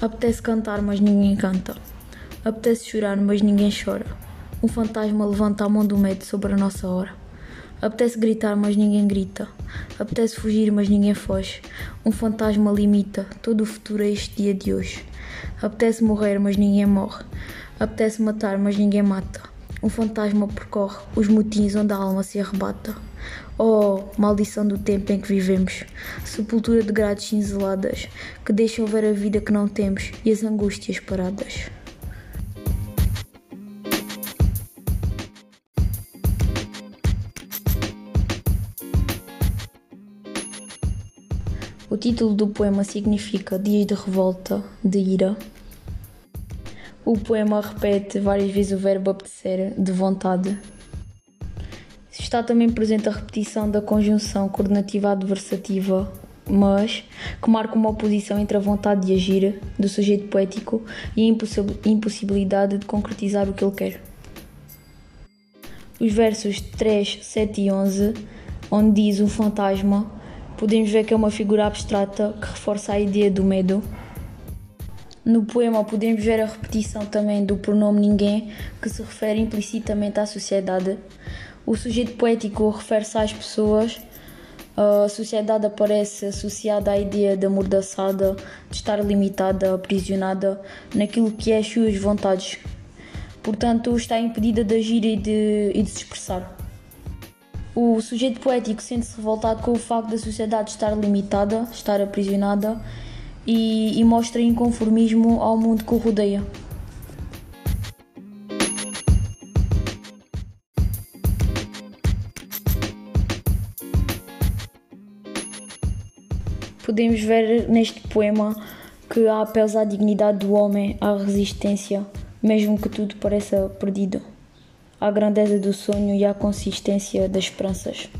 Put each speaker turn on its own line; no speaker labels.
Apetece cantar, mas ninguém canta. Apetece chorar, mas ninguém chora. Um fantasma levanta a mão do medo sobre a nossa hora. Apetece gritar, mas ninguém grita. Apetece fugir, mas ninguém foge. Um fantasma limita todo o futuro a este dia de hoje. Apetece morrer, mas ninguém morre. Apetece matar, mas ninguém mata. Um fantasma percorre os motins onde a alma se arrebata. Oh, maldição do tempo em que vivemos, sepultura de grades cinzeladas que deixam ver a vida que não temos e as angústias paradas. O título do poema significa Dias de revolta, de ira. O poema repete várias vezes o verbo apetecer, de vontade. Está também presente a repetição da conjunção coordenativa adversativa, mas, que marca uma oposição entre a vontade de agir do sujeito poético e a impossibilidade de concretizar o que ele quer. Os versos 3, 7 e 11, onde diz um fantasma, podemos ver que é uma figura abstrata que reforça a ideia do medo. No poema podemos ver a repetição também do pronome ninguém, que se refere implicitamente à sociedade. O sujeito poético refere-se às pessoas. A sociedade aparece associada à ideia de amordaçada, de estar limitada, aprisionada naquilo que é as suas vontades. Portanto, está impedida de agir e de, e de se expressar. O sujeito poético sente-se revoltado com o facto da sociedade estar limitada, estar aprisionada e, e mostra inconformismo ao mundo que o rodeia. Podemos ver neste poema que há apelos à dignidade do homem, à resistência, mesmo que tudo pareça perdido à grandeza do sonho e à consistência das esperanças.